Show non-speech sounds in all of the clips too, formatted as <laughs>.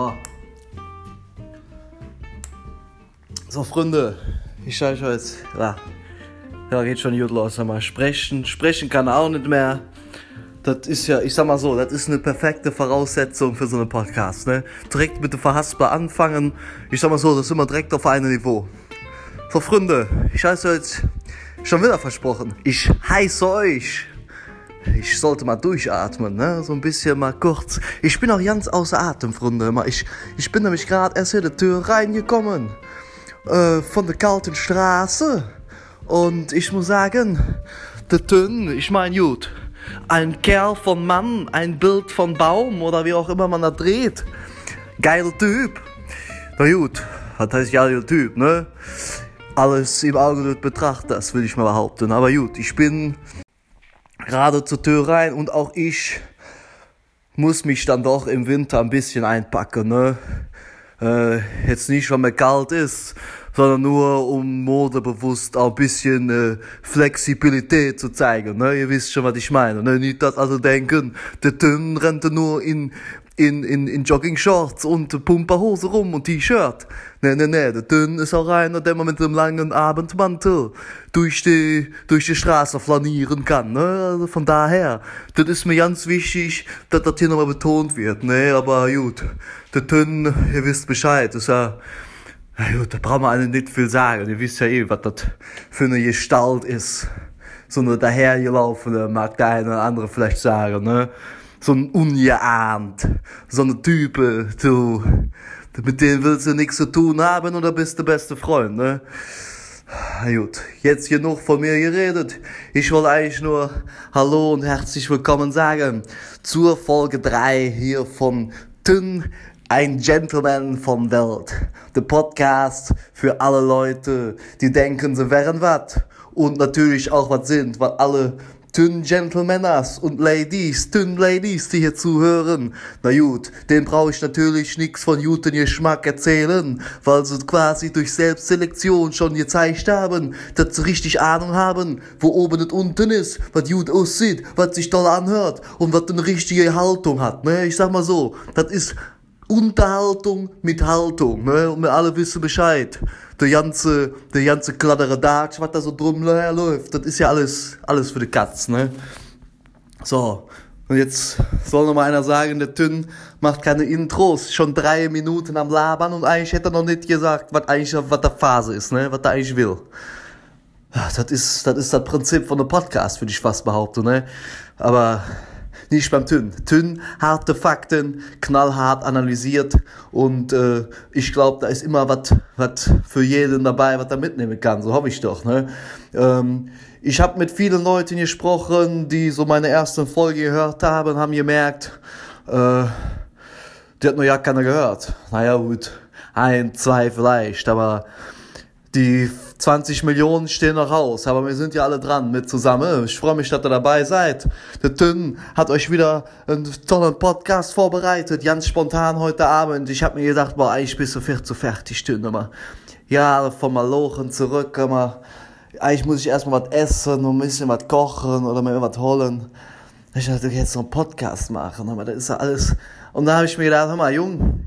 So. So, Freunde, ich schaue euch jetzt. Ja, ja, geht schon gut los. Mal sprechen. Sprechen kann auch nicht mehr. Das ist ja, ich sag mal so, das ist eine perfekte Voraussetzung für so einen Podcast, ne? Direkt mit dem Verhaspler anfangen. Ich sag mal so, das ist immer direkt auf einem Niveau. So, Freunde, ich heiße jetzt schon wieder versprochen. Ich heiße euch. Ich sollte mal durchatmen, ne? So ein bisschen mal kurz. Ich bin auch ganz außer Atem, Freunde. Ich, ich bin nämlich gerade erst in die Tür reingekommen. Äh, von der kalten Straße. Und ich muss sagen, der Tön, ich mein gut. Ein Kerl von Mann, ein Bild von Baum oder wie auch immer man da dreht. Geiler Typ. Na gut, was heißt geiler Typ, ne? Alles im Auge betrachtet, das will ich mal behaupten. Aber gut, ich bin gerade zur Tür rein und auch ich muss mich dann doch im Winter ein bisschen einpacken, ne? Äh, jetzt nicht, weil mir kalt ist, sondern nur um modebewusst auch ein bisschen äh, Flexibilität zu zeigen. Ne? Ihr wisst schon, was ich meine. Ne? Nicht, dass also denken, der Tön rennt nur in, in, in, in Jogging-Shorts und Pumperhose rum und T-Shirt. Nee, nee, nee, der Tön ist auch einer, der man mit einem langen Abendmantel durch die, durch die Straße flanieren kann, ne? Also von daher, das ist mir ganz wichtig, dass das hier nochmal betont wird, ne? Aber gut, der Tön, ihr wisst Bescheid, ist ja, na gut, da brauchen wir alle nicht viel sagen, ihr wisst ja eh, was das für eine Gestalt ist. So eine dahergelaufene, mag der eine oder andere vielleicht sagen, ne? So ein ungeahnt, so eine Type, du, mit denen willst du nichts zu tun haben oder bist der beste Freund, ne? Na gut, jetzt genug von mir geredet. Ich wollte eigentlich nur Hallo und herzlich willkommen sagen zur Folge 3 hier von Tün, ein Gentleman von Welt. Der Podcast für alle Leute, die denken, sie wären was und natürlich auch was sind, weil alle Tün Gentlemaners und Ladies, Tün Ladies, die hier zuhören. Na gut, den brauche ich natürlich nichts von guten Geschmack erzählen, weil sie quasi durch Selbstselektion schon gezeigt haben, dass sie richtig Ahnung haben, wo oben und unten ist, was gut aussieht, was sich toll anhört und was eine richtige Haltung hat. Ne? Ich sag mal so, das ist Unterhaltung mit Haltung, ne? Und wir alle wissen Bescheid. Der ganze, der ganze Kladderadatsch, was da so drum läuft, das ist ja alles, alles für die Katz, ne? So. Und jetzt soll noch mal einer sagen, der Tünn macht keine Intros, schon drei Minuten am Labern und eigentlich hätte er noch nicht gesagt, was eigentlich, was der Phase ist, ne? Was er eigentlich will. Das ist, das ist das Prinzip von einem Podcast, würde ich fast behaupten, ne? Aber, nicht beim Tünn. Tünn, harte Fakten, knallhart analysiert und äh, ich glaube, da ist immer was für jeden dabei, was er mitnehmen kann. So hoffe ich doch. Ne? Ähm, ich habe mit vielen Leuten gesprochen, die so meine erste Folge gehört haben, haben gemerkt, äh, die hat nur ja keiner gehört. Naja gut, ein, zwei vielleicht, aber die 20 Millionen stehen noch aus, aber wir sind ja alle dran mit zusammen. Ich freue mich, dass ihr dabei seid. Der Tünn hat euch wieder einen tollen Podcast vorbereitet, ganz spontan heute Abend. Ich habe mir gedacht, boah, eigentlich bist du viel zu fertig, Tünn. Aber ja, vom Malochen zurück, aber eigentlich muss ich erstmal was essen und ein bisschen was kochen oder mir was holen. Ich dachte, ich jetzt noch einen Podcast machen, aber das ist ja alles. Und da habe ich mir gedacht, hör mal, Jung,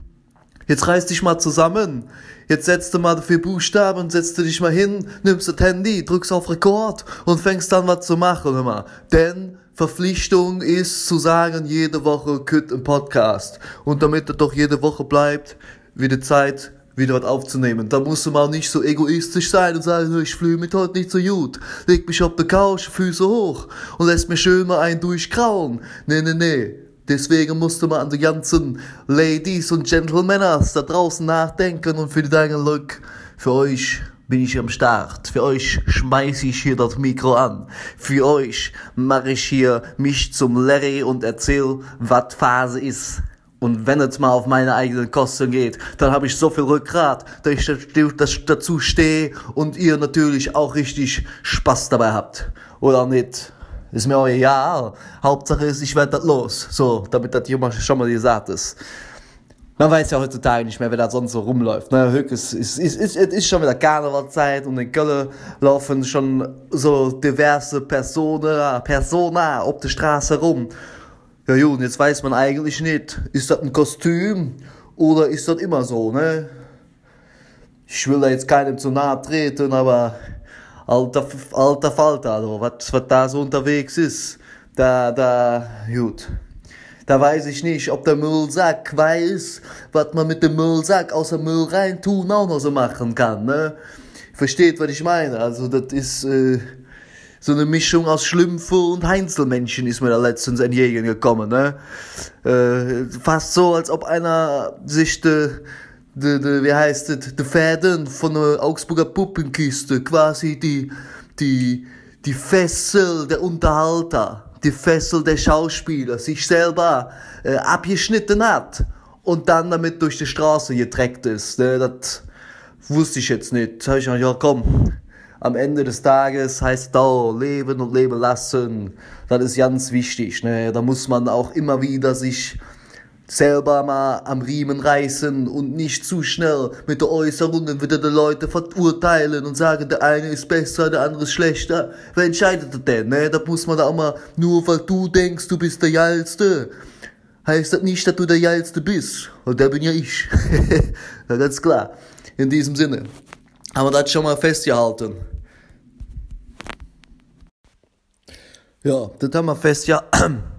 Jetzt reiß dich mal zusammen. Jetzt setzt du mal vier Buchstaben, setzt du dich mal hin, nimmst das Handy, drückst auf Rekord und fängst dann was zu machen, mal. Denn Verpflichtung ist zu sagen, jede Woche kütt ein Podcast. Und damit er doch jede Woche bleibt, wieder Zeit, wieder was aufzunehmen. Da musst du mal nicht so egoistisch sein und sagen, ich fühle mich heute nicht so gut. Leg mich auf die Couch, Füße hoch und lässt mir schön mal einen durchkrauen. Nee, nee, nee. Deswegen musste man an die ganzen Ladies und Gentlemen da draußen nachdenken und für deinen Look, für euch bin ich am Start. Für euch schmeiß ich hier das Mikro an. Für euch mache ich hier mich zum Larry und erzähl, was Phase ist. Und wenn es mal auf meine eigenen Kosten geht, dann habe ich so viel Rückgrat, dass ich dazu stehe und ihr natürlich auch richtig Spaß dabei habt. Oder nicht? Ist mir auch egal. Hauptsache ist, ich werde das los. So, damit das jemand schon mal gesagt ist. Man weiß ja heutzutage nicht mehr, wer da sonst so rumläuft. Ne? Es ist, ist, ist, ist schon wieder Karnevalzeit und in Köln laufen schon so diverse Personen, Persona auf der Straße rum. Ja, gut, jetzt weiß man eigentlich nicht, ist das ein Kostüm Oder ist das immer so, ne? Ich will da jetzt keinem zu nahe treten, aber alter, alter Falter, also, was, was da so unterwegs ist, da, da, gut. Da weiß ich nicht, ob der Müllsack weiß, was man mit dem Müllsack aus dem Müll reintun auch noch so machen kann, ne? Versteht, was ich meine? Also, das ist, äh, so eine Mischung aus Schlümpfe und Heinzelmännchen ist mir da letztens entgegengekommen, ne? Äh, fast so, als ob einer sich de, de, de, wie heißt es, de Fäden von der Augsburger Puppenkiste, quasi die, die, die Fessel der Unterhalter, die Fessel der Schauspieler, sich selber äh, abgeschnitten hat und dann damit durch die Straße getreckt ist. Ne? Das wusste ich jetzt nicht. Da hab ich gedacht, ja komm, am Ende des Tages heißt da leben und leben lassen. Das ist ganz wichtig. Ne? Da muss man auch immer wieder sich selber mal am Riemen reißen und nicht zu schnell mit der Äußerungen wieder die Leute verurteilen und sagen, der eine ist besser, der andere ist schlechter. Wer entscheidet das denn? Ne? Da muss man da auch mal, nur weil du denkst, du bist der Geilste, heißt das nicht, dass du der Geilste bist. Und der bin ja ich. <laughs> ja, ganz klar. In diesem Sinne. Haben wir das schon mal festgehalten. Ja, das haben wir fest, <clears throat>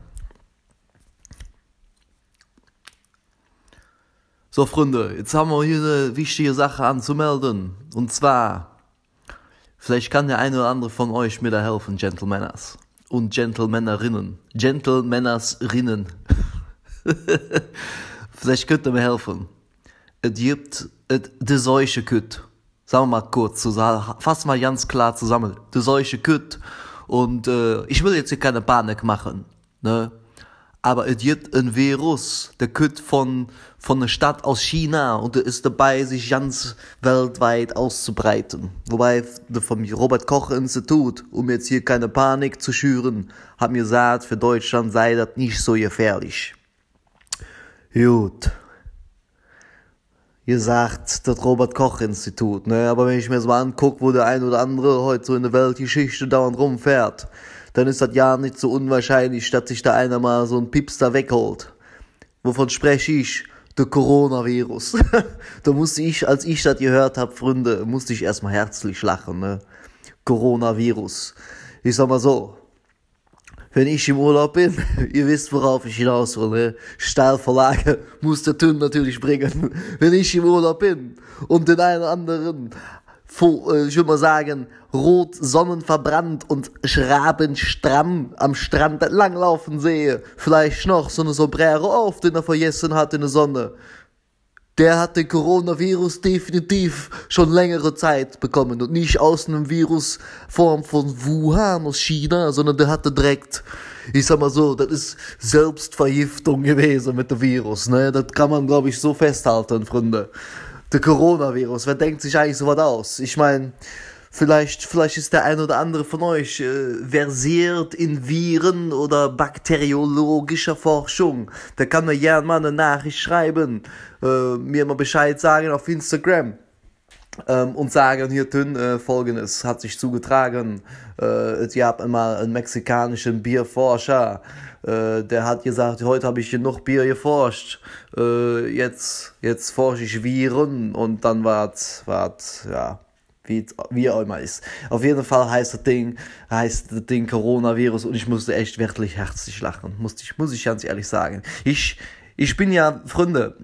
So, Freunde, jetzt haben wir hier eine wichtige Sache anzumelden. Und zwar, vielleicht kann der eine oder andere von euch mir da helfen, Gentlemaners. Und Gentlemanerinnen. Gentlemanerinnen. <laughs> vielleicht könnt ihr mir helfen. Es gibt de solche Kütt. Sagen wir mal kurz, fassen wir ganz klar zusammen. De solche Kütt und äh, ich will jetzt hier keine Panik machen, ne? Aber es gibt ein Virus, der kommt von, von einer Stadt aus China und der ist dabei, sich ganz weltweit auszubreiten. Wobei vom Robert Koch Institut, um jetzt hier keine Panik zu schüren, mir gesagt, für Deutschland sei das nicht so gefährlich. Gut gesagt, das Robert Koch Institut, ne? Aber wenn ich mir so anguck, wo der ein oder andere heute so in der Weltgeschichte dauernd rumfährt, dann ist das ja nicht so unwahrscheinlich, dass sich da einer mal so ein Pipster wegholt. Wovon spreche ich? Der Coronavirus. <laughs> da musste ich, als ich das gehört hab, Freunde, musste ich erstmal herzlich lachen, ne? Coronavirus. Ich sag mal so, wenn ich im Urlaub bin, <laughs> ihr wisst, worauf ich hinaus will, ne? Steilverlage muss der Tün natürlich bringen. <laughs> Wenn ich im Urlaub bin und den einen anderen, äh, ich würde mal sagen, rot sonnenverbrannt und schrabenstramm am Strand langlaufen sehe, vielleicht noch so eine Sombrero auf, den er vergessen hat in der Sonne, der hat den Coronavirus definitiv schon längere Zeit bekommen und nicht aus einem Virusform von Wuhan aus China, sondern der hatte direkt, ich sag mal so, das ist Selbstvergiftung gewesen mit dem Virus, ne? Das kann man, glaube ich, so festhalten, Freunde. Der Coronavirus, wer denkt sich eigentlich so was aus? Ich meine, Vielleicht, vielleicht ist der ein oder andere von euch äh, versiert in Viren oder bakteriologischer Forschung. Da kann mir gerne mal eine Nachricht schreiben, äh, mir mal Bescheid sagen auf Instagram. Ähm, und sagen hier dünn äh, folgendes hat sich zugetragen äh, ihr habt einmal einen mexikanischen Bierforscher äh, der hat gesagt heute habe ich genug Bier geforscht äh, jetzt jetzt forsche ich Viren und dann war's war's ja wie, wie auch immer ist. Auf jeden Fall heißt das Ding, heißt das Ding Coronavirus und ich musste echt wirklich herzlich lachen. Musste ich, muss ich ganz ehrlich sagen. Ich, ich bin ja, Freunde,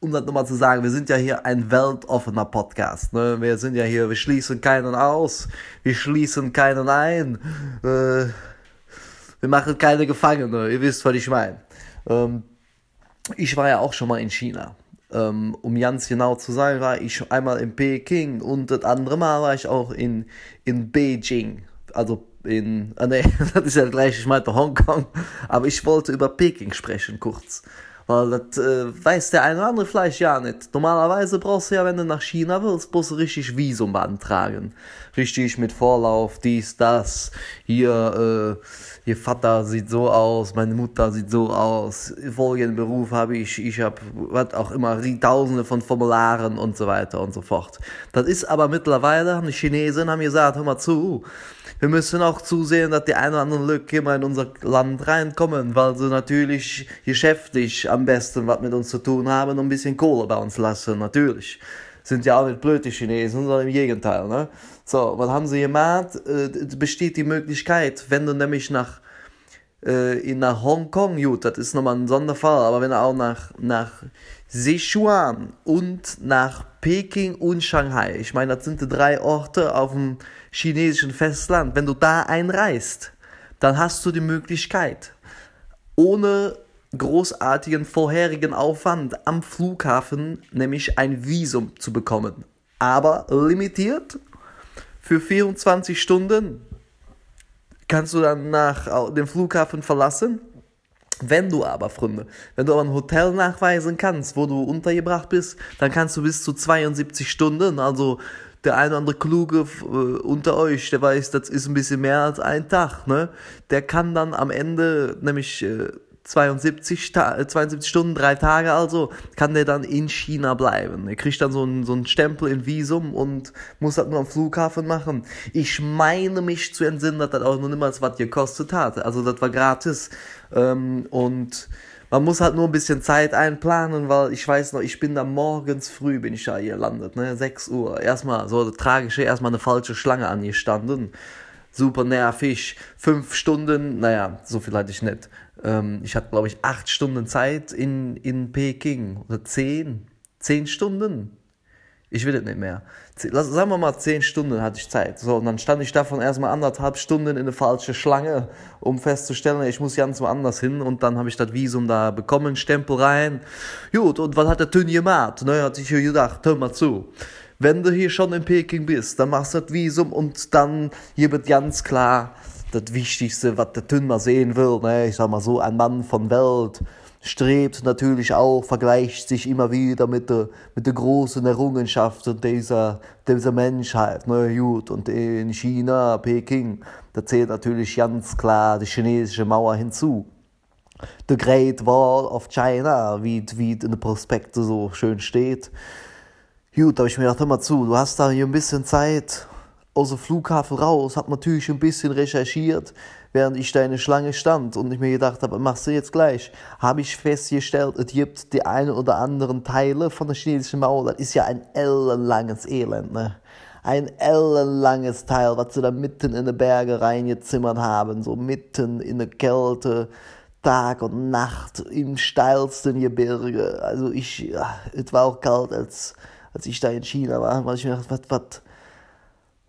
um das nochmal zu sagen, wir sind ja hier ein weltoffener Podcast. Ne? Wir sind ja hier, wir schließen keinen aus, wir schließen keinen ein, äh, wir machen keine Gefangene, ihr wisst, was ich meine. Ähm, ich war ja auch schon mal in China. Ähm, um ganz genau zu sein, war ich einmal in Peking und das andere Mal war ich auch in, in Beijing. Also in, ah nee, <laughs> das ist ja gleich, ich meinte Hongkong, aber ich wollte über Peking sprechen kurz. Weil das äh, weiß der eine oder andere vielleicht ja nicht. Normalerweise brauchst du ja, wenn du nach China willst, du richtig Visum beantragen. Richtig mit Vorlauf, dies, das. Hier, äh, ihr Vater sieht so aus, meine Mutter sieht so aus. Folgenden Beruf habe ich, ich habe, was auch immer, tausende von Formularen und so weiter und so fort. Das ist aber mittlerweile, haben die Chinesen haben gesagt, hör mal zu, wir müssen auch zusehen, dass die ein oder anderen Lücke immer in unser Land reinkommen, weil sie natürlich geschäftlich am besten was mit uns zu tun haben und ein bisschen Kohle bei uns lassen, natürlich. Sind ja auch nicht blöd die Chinesen, sondern im Gegenteil, ne? So, was haben sie gemacht? Äh, besteht die Möglichkeit, wenn du nämlich nach äh, in nach Hongkong, gut, das ist nochmal ein Sonderfall, aber wenn du auch nach, nach Sichuan und nach Peking und Shanghai, ich meine, das sind die drei Orte auf dem chinesischen Festland, wenn du da einreist, dann hast du die Möglichkeit, ohne großartigen vorherigen Aufwand am Flughafen nämlich ein Visum zu bekommen. Aber limitiert für 24 Stunden kannst du dann nach dem Flughafen verlassen. Wenn du aber, Freunde, wenn du aber ein Hotel nachweisen kannst, wo du untergebracht bist, dann kannst du bis zu 72 Stunden, also der eine oder andere Kluge äh, unter euch, der weiß, das ist ein bisschen mehr als ein Tag, ne? Der kann dann am Ende nämlich äh, 72, 72 äh, Stunden, drei Tage also, kann der dann in China bleiben. Er kriegt dann so einen, so einen Stempel in Visum und muss das nur am Flughafen machen. Ich meine mich zu entsinnen, dass das auch noch niemals was gekostet hat. Also das war gratis. Ähm, und man muss halt nur ein bisschen Zeit einplanen, weil ich weiß noch, ich bin da morgens früh, bin ich da hier landet, ne, 6 Uhr. Erstmal so tragische, erstmal eine falsche Schlange angestanden. Super nervig. Fünf Stunden, naja, so viel hatte ich nicht. Ähm, ich hatte, glaube ich, acht Stunden Zeit in, in Peking. Oder zehn. Zehn Stunden. Ich will es nicht mehr. Sagen wir mal, zehn Stunden hatte ich Zeit. So, und dann stand ich davon erstmal anderthalb Stunden in eine falsche Schlange, um festzustellen, ich muss ganz woanders hin. Und dann habe ich das Visum da bekommen, Stempel rein. Gut, und was hat der Tön gemacht? Ne, hat sich hier gedacht, hör mal zu. Wenn du hier schon in Peking bist, dann machst du das Visum und dann hier wird ganz klar, das Wichtigste, was der Tön mal sehen will. Ne? Ich sag mal so, ein Mann von Welt strebt natürlich auch, vergleicht sich immer wieder mit der, mit der großen Errungenschaften dieser, dieser Menschheit. Ne, gut. Und in China, Peking, da zählt natürlich ganz klar die chinesische Mauer hinzu. The Great Wall of China, wie, wie in den Prospekten so schön steht. Gut, da habe ich mir gedacht, hör mal zu, du hast da hier ein bisschen Zeit aus dem Flughafen raus, hab natürlich ein bisschen recherchiert, während ich da in der Schlange stand und ich mir gedacht habe, machst du jetzt gleich, habe ich festgestellt, es gibt die einen oder anderen Teile von der chinesischen Mauer, das ist ja ein ellenlanges Elend, ne? Ein ellenlanges Teil, was sie da mitten in die Berge reingezimmert haben, so mitten in der Kälte, Tag und Nacht im steilsten Gebirge. Also ich, ja, es war auch kalt, als, als ich da in China war, weil ich mir dachte, was, was,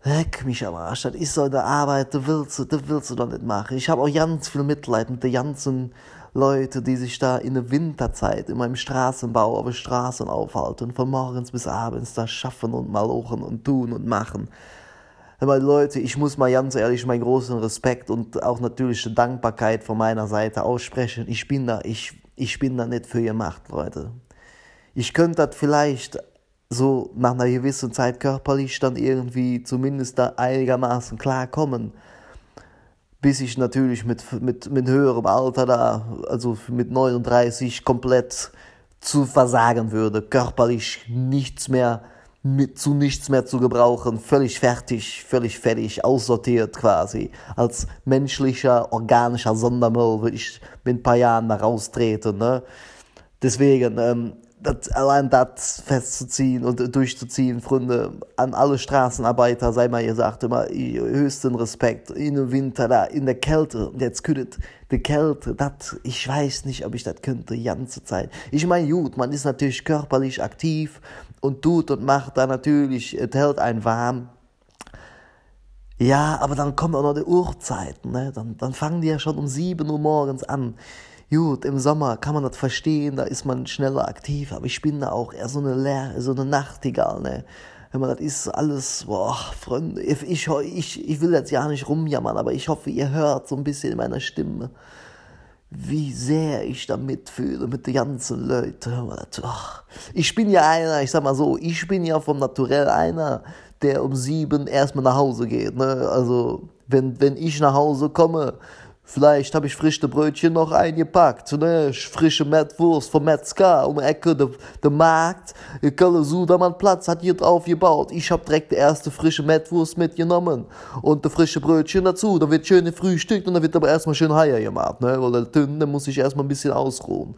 Leck mich am Arsch, das ist so eine Arbeit, das willst du, das willst du doch nicht machen. Ich habe auch ganz viel Mitleid mit den ganzen Leuten, die sich da in der Winterzeit in meinem Straßenbau auf den Straßen aufhalten, von morgens bis abends da schaffen und malochen und tun und machen. Aber Leute, ich muss mal ganz ehrlich meinen großen Respekt und auch natürlich Dankbarkeit von meiner Seite aussprechen. Ich bin da, ich, ich bin da nicht für gemacht, Leute. Ich könnte das vielleicht so nach einer gewissen Zeit körperlich dann irgendwie zumindest da einigermaßen klarkommen. Bis ich natürlich mit, mit, mit höherem Alter da, also mit 39, komplett zu versagen würde, körperlich nichts mehr, mit, zu nichts mehr zu gebrauchen, völlig fertig, völlig fertig, aussortiert quasi. Als menschlicher, organischer Sondermüll würde ich mit ein paar Jahren da raustreten. Ne? Deswegen, ähm, das, allein das festzuziehen und durchzuziehen, Freunde, an alle Straßenarbeiter, sei mal gesagt, immer höchsten Respekt, in dem Winter da, in der Kälte, und jetzt könntet, die Kälte, das, ich weiß nicht, ob ich das könnte, die ganze Zeit. Ich meine, gut, man ist natürlich körperlich aktiv und tut und macht da natürlich, es hält einen warm. Ja, aber dann kommen auch noch die Uhrzeiten, ne? dann, dann fangen die ja schon um sieben Uhr morgens an gut, im Sommer kann man das verstehen, da ist man schneller aktiv, aber ich bin da auch eher so eine Leer, so eine Nachtigall, ne? Wenn man das ist alles, boah, Freunde, ich, ich, ich will jetzt ja nicht rumjammern, aber ich hoffe, ihr hört so ein bisschen in meiner Stimme, wie sehr ich da mitfühle mit den ganzen Leuten. Ich bin ja einer, ich sag mal so, ich bin ja vom Naturell einer, der um sieben erstmal nach Hause geht, ne? Also, wenn, wenn ich nach Hause komme, Vielleicht habe ich frische Brötchen noch eingepackt, ne? Frische Mettwurst vom Metzger um die Ecke, der, der Markt. Ich kann so, da man Platz hat hier drauf gebaut. Ich habe direkt die erste frische Mettwurst mitgenommen. Und die frische Brötchen dazu. Da wird schön gefrühstückt und da wird aber erstmal schön Heier gemacht, ne? Weil der Tünne muss sich erstmal ein bisschen ausruhen.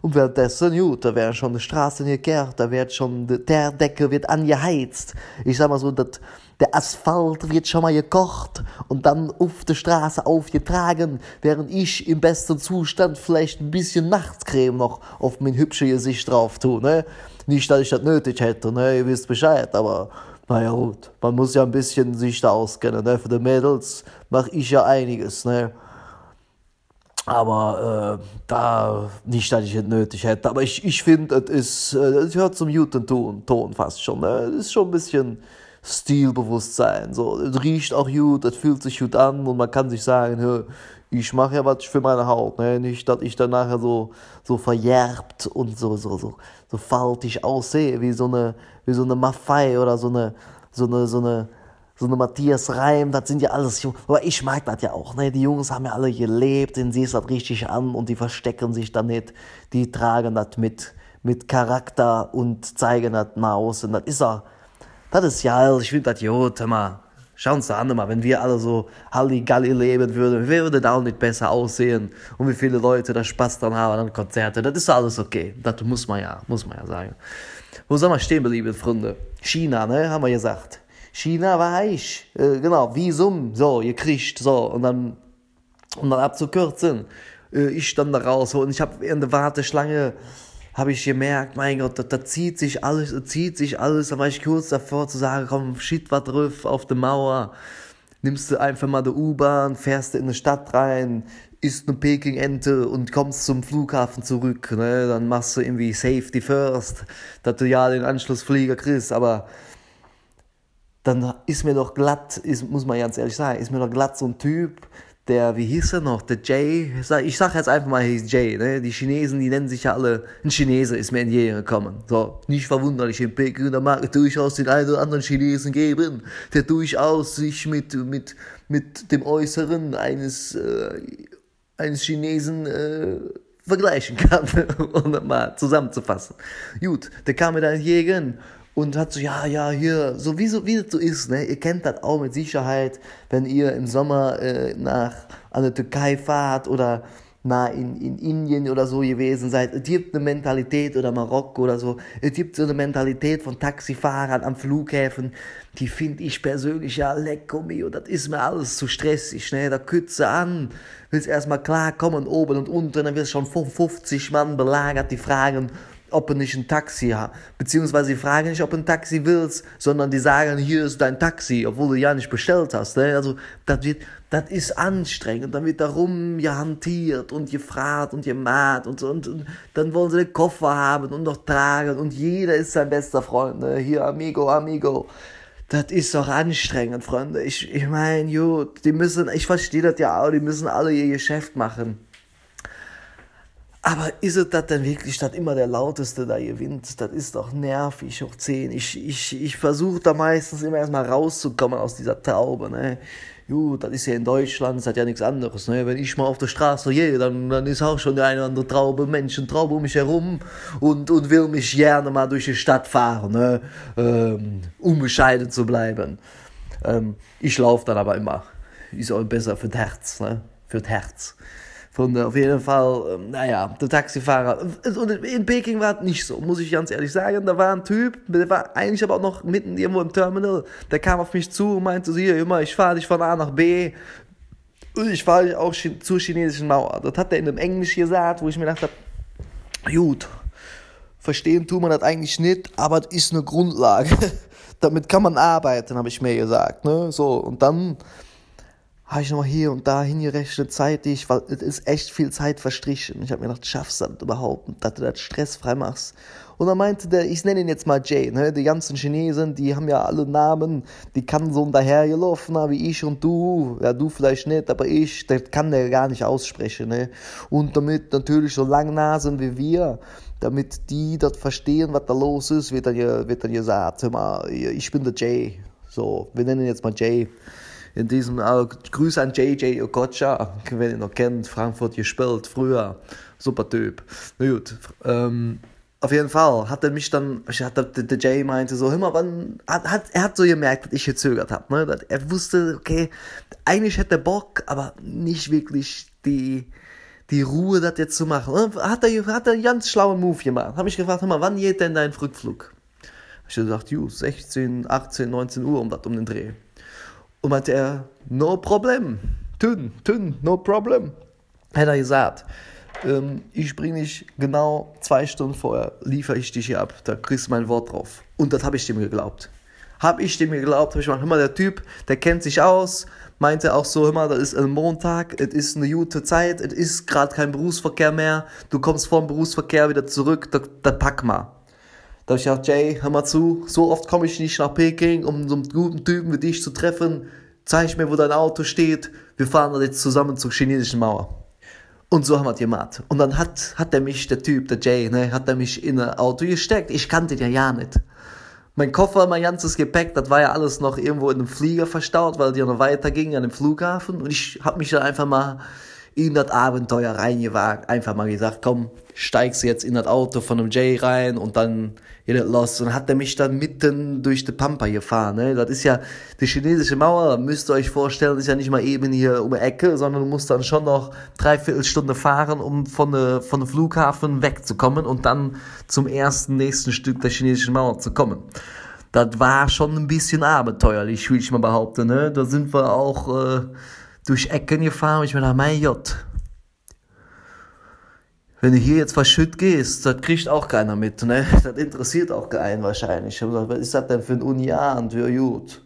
Und währenddessen, gut, da werden schon die Straßen gekehrt, da wird schon, der Decke wird angeheizt. Ich sag mal so, das der Asphalt wird schon mal gekocht und dann auf der Straße aufgetragen, während ich im besten Zustand vielleicht ein bisschen Nachtcreme noch auf mein hübsches Gesicht drauf tue. Ne? Nicht, dass ich das nötig hätte, ne? ihr wisst Bescheid, aber naja gut, man muss ja ein bisschen sich da auskennen. Ne? Für die Mädels mache ich ja einiges. Ne? Aber äh, da nicht, dass ich es nötig hätte. Aber ich, ich finde, es, ist, äh, hört zum guten Ton, Ton fast schon. Ne? Es ist schon ein bisschen Stilbewusstsein. So, es riecht auch gut, es fühlt sich gut an und man kann sich sagen, ich mache ja was für meine Haut, ne? nicht, dass ich dann nachher so, so verjärbt und so, so, so, so faltig aussehe, wie so eine, wie so eine Maffei oder so eine, so eine, so eine, so eine Matthias Reim, das sind ja alles Jungs, aber ich mag das ja auch, ne? die Jungs haben ja alle gelebt, denen siehst das richtig an und die verstecken sich da nicht, die tragen das mit, mit Charakter und zeigen das nach außen, das ist auch, das ist ja, ich finde das gut, mal. Schauen uns an, mal, wenn wir alle so Halligalli leben würden, wir würden auch nicht besser aussehen und wie viele Leute da Spaß dran haben an Konzerten, das ist alles okay. Das muss man ja, muss man ja sagen. Wo soll man stehen bleiben, Freunde? China, ne, haben wir gesagt. China war ich, äh, genau, Visum, so, ihr kriegt, so, und dann, und dann abzukürzen. Äh, ich stand da raus, und ich habe in der Warteschlange, habe ich gemerkt, mein Gott, da, da zieht sich alles, da zieht sich alles. Da war ich kurz davor zu sagen, komm, shit, was drauf auf der Mauer. Nimmst du einfach mal die U-Bahn, fährst du in eine Stadt rein, isst eine Peking-Ente und kommst zum Flughafen zurück. Ne? Dann machst du irgendwie Safety First, dass du ja den Anschlussflieger kriegst. Aber dann ist mir doch glatt, ist, muss man ganz ehrlich sagen, ist mir doch glatt so ein Typ, der, wie hieß er noch, der Jay, ich sag jetzt einfach mal, hieß Jay, ne? Die Chinesen, die nennen sich ja alle, ein Chinese ist mir in die gekommen. So, nicht verwunderlich, in Peking, da mag durchaus den einen oder anderen Chinesen geben, der durchaus sich mit, mit, mit dem Äußeren eines, äh, eines Chinesen, äh, vergleichen kann, <laughs> um mal zusammenzufassen. Gut, der kam mir da entgegen und hat so, ja, ja, hier, so wie, so wie das so ist, ne? Ihr kennt das auch mit Sicherheit, wenn ihr im Sommer äh, nach an der Türkei fahrt oder na in, in Indien oder so gewesen seid. Es gibt eine Mentalität oder Marokko oder so. Es gibt so eine Mentalität von Taxifahrern am Flughäfen, die finde ich persönlich ja lecko mio. Das ist mir alles zu stressig, ne? Da kütze an, willst erstmal klarkommen oben und unten, dann wirst schon 50 Mann belagert, die fragen, ob du nicht ein Taxi hast. Beziehungsweise sie fragen nicht, ob du ein Taxi willst, sondern die sagen, hier ist dein Taxi, obwohl du ja nicht bestellt hast. Ne? Also, das wird, das ist anstrengend. Dann wird da rumgehantiert und gefragt und gemacht und. Und, und, dann wollen sie den Koffer haben und noch tragen und jeder ist sein bester Freund. Ne? Hier, amigo, amigo. Das ist doch anstrengend, Freunde. Ich, ich meine, gut, die müssen, ich verstehe das ja auch, die müssen alle ihr Geschäft machen. Aber ist es das denn wirklich, dass immer der Lauteste da gewinnt? Das ist doch nervig hoch 10. Ich, ich, ich versuche da meistens immer erstmal rauszukommen aus dieser Taube, ne? Gut, das ist ja in Deutschland, das hat ja nichts anderes, ne? Wenn ich mal auf der Straße gehe, dann, dann ist auch schon der eine oder andere Traube, Menschen, Traube um mich herum und, und will mich gerne mal durch die Stadt fahren, ne? Ähm, um bescheiden zu bleiben. Ähm, ich laufe dann aber immer. Ist auch besser für das Herz, ne? Für das Herz von auf jeden Fall, ähm, naja, der Taxifahrer. In Peking war es nicht so, muss ich ganz ehrlich sagen. Da war ein Typ, der war eigentlich aber auch noch mitten irgendwo im Terminal. Der kam auf mich zu und meinte so, hier, immer, ich fahre dich von A nach B. Und ich fahre dich auch zur chinesischen Mauer. Das hat er in dem Englisch gesagt, wo ich mir dachte, gut, verstehen tut man das eigentlich nicht, aber es ist eine Grundlage. <laughs> Damit kann man arbeiten, habe ich mir gesagt. Ne? So, und dann habe ich nochmal hier und da hingerechnet, zeitig, weil es ist echt viel Zeit verstrichen. Ich habe mir gedacht, schaffst du das überhaupt, dass du das stressfrei machst. Und dann meinte der, ich nenne ihn jetzt mal Jay, ne? die ganzen Chinesen, die haben ja alle Namen, die kann so ein dahergelaufener wie ich und du, ja du vielleicht nicht, aber ich, der kann der gar nicht aussprechen. Ne? Und damit natürlich so Langnasen wie wir, damit die das verstehen, was da los ist, wird dann, wird dann gesagt, hör mal, ich bin der Jay. So, wir nennen ihn jetzt mal Jay in diesem äh, Grüße an JJ Okocha, wenn ihr noch kennt, Frankfurt gespielt, früher, super Typ. Na gut, ähm, auf jeden Fall hat er mich dann, der Jay meinte so, hör mal, wann, hat, hat, er hat so gemerkt, dass ich gezögert habe, ne? Er wusste, okay, eigentlich hätte er Bock, aber nicht wirklich die, die Ruhe, das jetzt zu machen. Hat er, hat er einen ganz schlauen Move gemacht. Habe ich gefragt, hör mal, wann geht denn dein Rückflug? Ich habe gesagt, ju, 16, 18, 19 Uhr um das um den Dreh. Und meinte er, no problem, tün, tün, no problem. Hat er gesagt ähm, ich bringe dich genau zwei Stunden vorher, liefere ich dich hier ab, da kriegst du mein Wort drauf. Und das habe ich dem geglaubt. Habe ich dem geglaubt, habe ich gesagt, hör mal, der Typ, der kennt sich aus, meinte auch so, hör mal, das ist ein Montag, es ist eine gute Zeit, es ist gerade kein Berufsverkehr mehr, du kommst vom Berufsverkehr wieder zurück, da, da pack mal. Da habe ich gesagt, Jay, hör mal zu, so oft komme ich nicht nach Peking, um so einen guten Typen wie dich zu treffen. Zeig mir, wo dein Auto steht. Wir fahren jetzt zusammen zur chinesischen Mauer. Und so haben wir gemacht. Und dann hat, hat er mich, der Typ, der Jay, ne, hat er mich in ein Auto gesteckt. Ich kannte den ja ja nicht. Mein Koffer, mein ganzes Gepäck, das war ja alles noch irgendwo in einem Flieger verstaut, weil die ja noch weiter ging an dem Flughafen. Und ich habe mich dann einfach mal in das Abenteuer reingewagt. Einfach mal gesagt, komm, steigst jetzt in das Auto von einem Jay rein und dann geht es los. Und hat er mich dann mitten durch die Pampa gefahren. Ne? Das ist ja die chinesische Mauer, müsst ihr euch vorstellen, ist ja nicht mal eben hier um die Ecke, sondern du musst dann schon noch dreiviertel Stunde fahren, um von, der, von dem Flughafen wegzukommen und dann zum ersten nächsten Stück der chinesischen Mauer zu kommen. Das war schon ein bisschen abenteuerlich, will ich mal behaupten. Ne? Da sind wir auch... Äh, durch Ecken gefahren und ich mir dachte, mein Gott, wenn du hier jetzt verschütt gehst, das kriegt auch keiner mit, ne? Das interessiert auch keinen wahrscheinlich. Ich hab gesagt, was ist das denn für ein Uniabend? Ja, gut.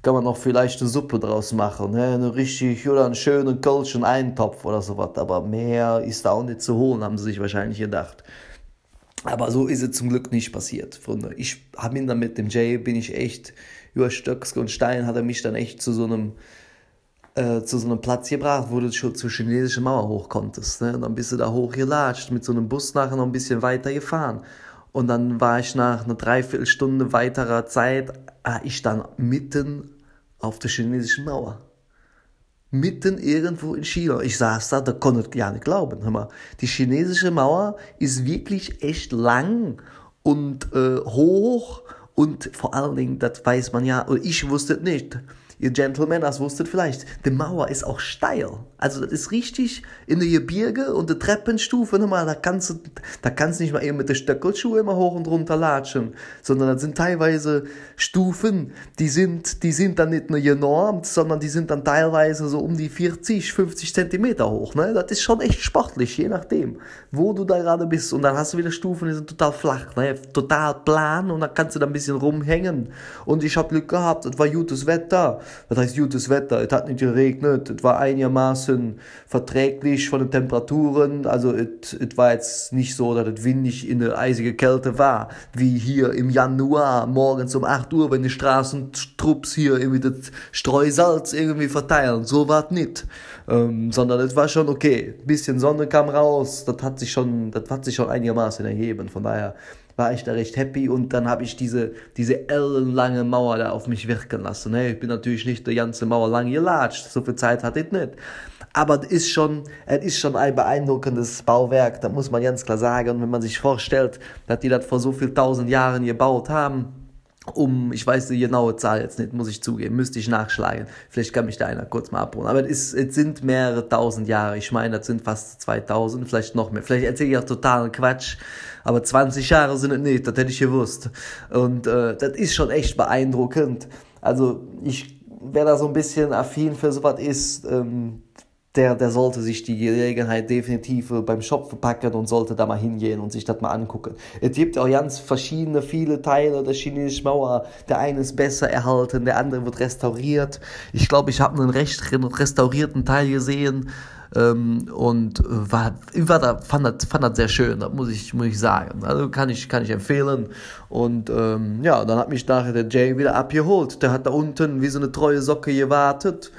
Kann man noch vielleicht eine Suppe draus machen, ne? Eine richtig, oder einen schönen Kölschen Eintopf oder sowas. Aber mehr ist da auch nicht zu holen, haben sie sich wahrscheinlich gedacht. Aber so ist es zum Glück nicht passiert, Freunde. Ich habe ihn dann mit dem Jay, bin ich echt über Stöcke und Stein, hat er mich dann echt zu so einem äh, zu so einem Platz gebracht, wo du schon zur chinesischen Mauer hoch konntest. Ne? Und dann bist du da hochgelatscht, mit so einem Bus nachher noch ein bisschen weiter gefahren. Und dann war ich nach einer Dreiviertelstunde weiterer Zeit, ah, ich dann mitten auf der chinesischen Mauer. Mitten irgendwo in China. Ich saß da, da konnte ich gar nicht glauben. Hör mal, die chinesische Mauer ist wirklich echt lang und äh, hoch und vor allen Dingen, das weiß man ja, oder ich wusste nicht ihr Gentlemen, das wusstet vielleicht, die Mauer ist auch steil. Also das ist richtig in der Gebirge und die Treppenstufe, nochmal, da kannst du, da kannst nicht mal eben mit den Stöckelschuhen immer hoch und runter latschen, sondern das sind teilweise Stufen, die sind, die sind dann nicht nur genormt, sondern die sind dann teilweise so um die 40, 50 Zentimeter hoch, ne? Das ist schon echt sportlich, je nachdem, wo du da gerade bist. Und dann hast du wieder Stufen, die sind total flach, ne? Total plan und dann kannst du da ein bisschen rumhängen. Und ich habe Glück gehabt, es war gutes Wetter. Das heißt gutes Wetter, es hat nicht geregnet, es war einigermaßen verträglich von den Temperaturen, also es war jetzt nicht so, dass es windig in der eisige Kälte war, wie hier im Januar morgens um 8 Uhr, wenn die Straßentrupps hier irgendwie das Streusalz irgendwie verteilen, so war es nicht, ähm, sondern es war schon okay, ein bisschen Sonne kam raus, das hat sich schon, das hat sich schon einigermaßen erheben, von daher war ich da recht happy und dann habe ich diese, diese ellenlange Mauer da auf mich wirken lassen. Ne? Ich bin natürlich nicht die ganze Mauer lang gelatscht, so viel Zeit hatte ich nicht. Aber es ist schon, es ist schon ein beeindruckendes Bauwerk, da muss man ganz klar sagen. Und wenn man sich vorstellt, dass die das vor so viel tausend Jahren gebaut haben, um, ich weiß die genaue Zahl jetzt nicht, muss ich zugeben, müsste ich nachschlagen. Vielleicht kann mich da einer kurz mal abholen. Aber es, ist, es sind mehrere tausend Jahre. Ich meine, das sind fast 2000, vielleicht noch mehr. Vielleicht erzähle ich auch totalen Quatsch. Aber 20 Jahre sind es nicht, das hätte ich gewusst. Und äh, das ist schon echt beeindruckend. Also ich, wer da so ein bisschen affin für sowas ist, ähm, der, der sollte sich die Gelegenheit definitiv äh, beim Shop verpacken und sollte da mal hingehen und sich das mal angucken. Es gibt auch ganz verschiedene, viele Teile der chinesischen Mauer. Der eine ist besser erhalten, der andere wird restauriert. Ich glaube, ich habe einen recht restaurierten Teil gesehen ähm, und war, ich war da, fand, das, fand das sehr schön, das muss ich, muss ich sagen. Also kann ich, kann ich empfehlen. Und ähm, ja, dann hat mich nachher der Jay wieder abgeholt. Der hat da unten wie so eine treue Socke gewartet.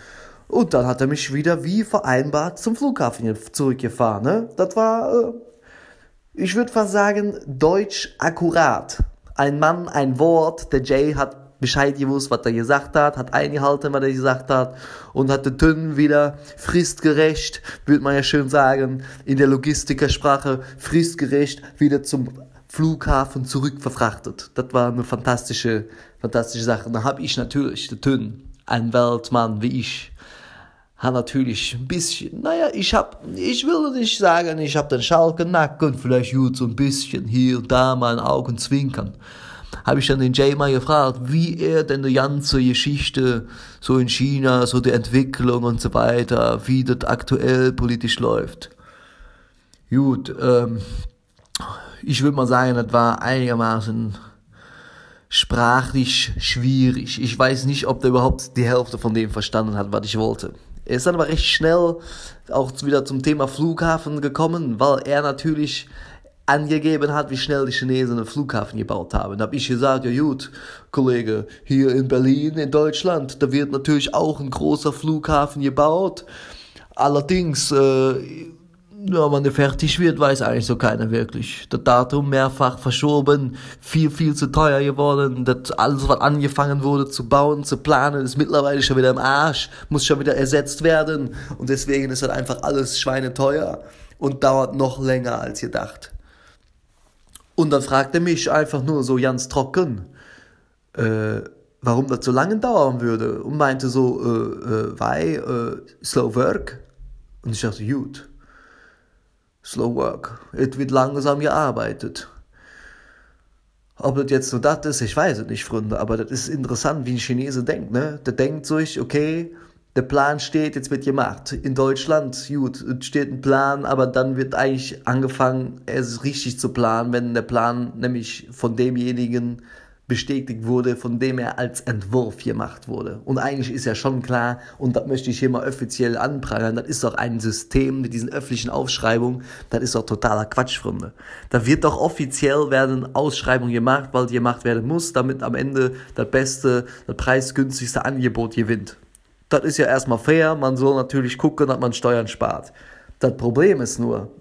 Und dann hat er mich wieder wie vereinbart zum Flughafen zurückgefahren. Ne? Das war, äh, ich würde fast sagen, deutsch akkurat. Ein Mann, ein Wort. Der Jay hat Bescheid gewusst, was er gesagt hat, hat eingehalten, was er gesagt hat und hat den Tünn wieder fristgerecht, würde man ja schön sagen, in der Logistikersprache, fristgerecht wieder zum Flughafen zurückverfrachtet. Das war eine fantastische, fantastische Sache. Da habe ich natürlich, den Tünn, ein Weltmann wie ich, hat natürlich ein bisschen, naja, ich hab, ich will nicht sagen, ich hab den Schalke Nacken, vielleicht gut so ein bisschen hier und da mal ein Augen zwinkern. Habe ich dann den Jay mal gefragt, wie er denn die ganze Geschichte so in China, so die Entwicklung und so weiter, wie das aktuell politisch läuft. Gut, ähm, ich würde mal sagen, das war einigermaßen sprachlich schwierig. Ich weiß nicht, ob der überhaupt die Hälfte von dem verstanden hat, was ich wollte. Er ist dann aber recht schnell auch wieder zum Thema Flughafen gekommen, weil er natürlich angegeben hat, wie schnell die Chinesen einen Flughafen gebaut haben. Da habe ich gesagt, ja gut, Kollege, hier in Berlin, in Deutschland, da wird natürlich auch ein großer Flughafen gebaut. Allerdings, äh, ja, wann der fertig wird, weiß eigentlich so keiner wirklich. Das Datum mehrfach verschoben, viel, viel zu teuer geworden. Das alles, was angefangen wurde zu bauen, zu planen, ist mittlerweile schon wieder im Arsch, muss schon wieder ersetzt werden. Und deswegen ist das einfach alles schweineteuer und dauert noch länger als gedacht. Und dann fragte er mich einfach nur so ganz trocken, äh, warum das so lange dauern würde. Und meinte so, äh, äh, weil, äh, slow work. Und ich dachte, gut Slow Work. Es wird langsam gearbeitet. Ob das jetzt so das ist, ich weiß es nicht, Freunde, aber das ist interessant, wie ein Chinese denkt, ne? Der denkt sich, okay, der Plan steht, jetzt wird gemacht. In Deutschland, gut, steht ein Plan, aber dann wird eigentlich angefangen, es richtig zu planen, wenn der Plan nämlich von demjenigen bestätigt wurde, von dem er als Entwurf gemacht wurde. Und eigentlich ist ja schon klar, und das möchte ich hier mal offiziell anprangern, das ist doch ein System mit diesen öffentlichen Aufschreibungen, das ist doch totaler Quatsch, Freunde. Da wird doch offiziell werden Ausschreibungen gemacht, weil die gemacht werden muss, damit am Ende das beste, das preisgünstigste Angebot gewinnt. Das ist ja erstmal fair, man soll natürlich gucken, dass man Steuern spart. Das Problem ist nur,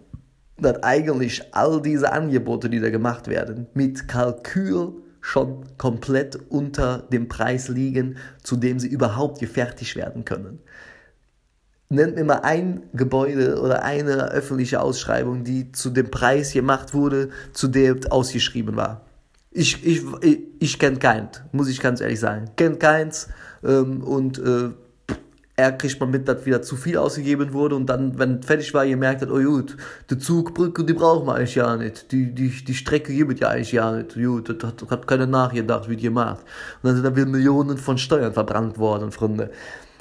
dass eigentlich all diese Angebote, die da gemacht werden, mit Kalkül schon komplett unter dem Preis liegen, zu dem sie überhaupt gefertigt werden können. Nennt mir mal ein Gebäude oder eine öffentliche Ausschreibung, die zu dem Preis gemacht wurde, zu dem ausgeschrieben war. Ich, ich, ich, ich kenne keins, muss ich ganz ehrlich sagen. Kennt keins ähm, und äh, er kriegt man mit, dass wieder zu viel ausgegeben wurde und dann, wenn fertig war, gemerkt hat, oh gut, die Zugbrücke, die brauchen wir eigentlich ja nicht. Die, die, die Strecke gibt ja eigentlich ja nicht. Gut, das hat, hat keiner nachgedacht, wie die gemacht. Und dann sind da wieder Millionen von Steuern verbrannt worden, Freunde.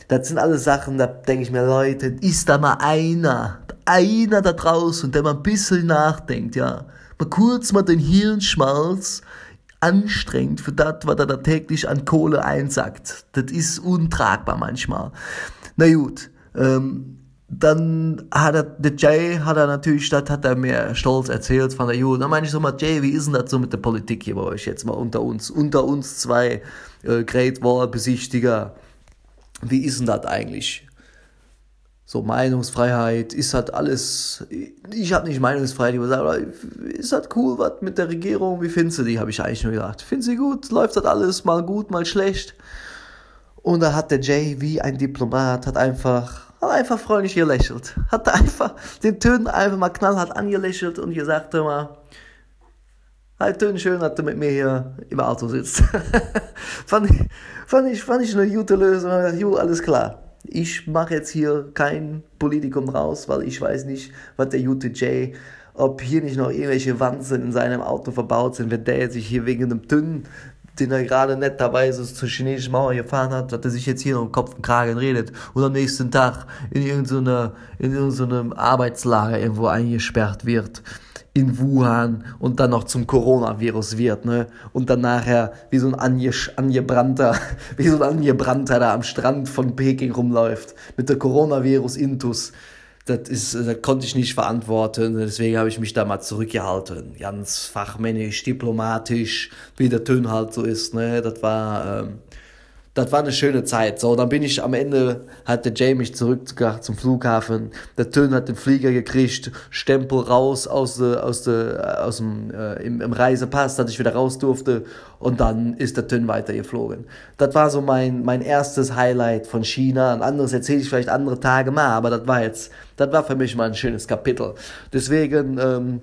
Das sind alles Sachen, da denke ich mir, Leute, ist da mal einer, einer da draußen, der mal ein bisschen nachdenkt, ja. Mal kurz mal den Hirnschmalz anstrengend für das, was er da täglich an Kohle einsackt. Das ist untragbar manchmal. Na gut, ähm, dann hat er, der Jay hat er natürlich, das hat er mir stolz erzählt von der Jugend. Dann meine ich so mal, Jay, wie ist denn das so mit der Politik hier bei euch jetzt mal unter uns? Unter uns zwei äh, Great Wall Besichtiger. Wie ist denn das eigentlich? So Meinungsfreiheit, ist halt alles, ich habe nicht Meinungsfreiheit gesagt, aber ist halt cool, was mit der Regierung, wie findest du die, habe ich eigentlich nur gedacht. Findest du gut, läuft das alles mal gut, mal schlecht. Und da hat der Jay, wie ein Diplomat, hat einfach, hat einfach freundlich gelächelt. Hat einfach den Tönen einfach mal knallhart angelächelt und gesagt immer, halt Tönen schön, dass du mit mir hier im Auto sitzt. <laughs> fand, ich, fand, ich, fand ich eine gute Lösung, jo, alles klar ich mache jetzt hier kein Politikum raus, weil ich weiß nicht, was der UTJ, ob hier nicht noch irgendwelche Wanzen in seinem Auto verbaut sind, wenn der sich hier wegen einem Dünnen, den er gerade netterweise zur chinesischen Mauer gefahren hat, dass er sich jetzt hier um Kopf und Kragen redet und am nächsten Tag in irgendeinem in irgendeinem Arbeitslager irgendwo eingesperrt wird in Wuhan und dann noch zum Coronavirus wird, ne? Und dann nachher wie so ein ange angebrannter, <laughs> wie so ein angebrannter da am Strand von Peking rumläuft mit der Coronavirus-Intus. Das ist, das konnte ich nicht verantworten, deswegen habe ich mich da mal zurückgehalten. Ganz fachmännisch, diplomatisch, wie der Tön halt so ist, ne? Das war, ähm, das war eine schöne Zeit. So, dann bin ich am Ende, hat der Jay mich zurückgebracht zum Flughafen. Der Tön hat den Flieger gekriegt, Stempel raus aus, de, aus, de, aus dem äh, im, im Reisepass, dass ich wieder raus durfte. Und dann ist der Tön weitergeflogen. Das war so mein, mein erstes Highlight von China. Ein anderes erzähle ich vielleicht andere Tage mal, aber das war jetzt, das war für mich mal ein schönes Kapitel. Deswegen, ähm,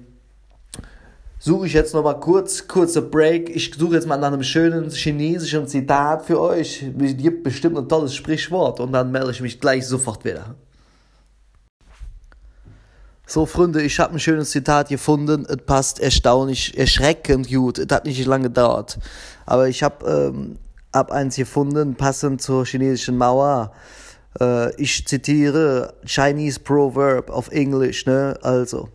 suche ich jetzt noch mal kurz, kurzer Break. Ich suche jetzt mal nach einem schönen chinesischen Zitat für euch. Es gibt bestimmt ein tolles Sprichwort und dann melde ich mich gleich sofort wieder. So, Freunde, ich habe ein schönes Zitat gefunden. Es passt erstaunlich, erschreckend gut. Es hat nicht lange gedauert. Aber ich habe ähm, hab eins gefunden, passend zur chinesischen Mauer. Äh, ich zitiere Chinese Proverb auf Englisch, ne? Also,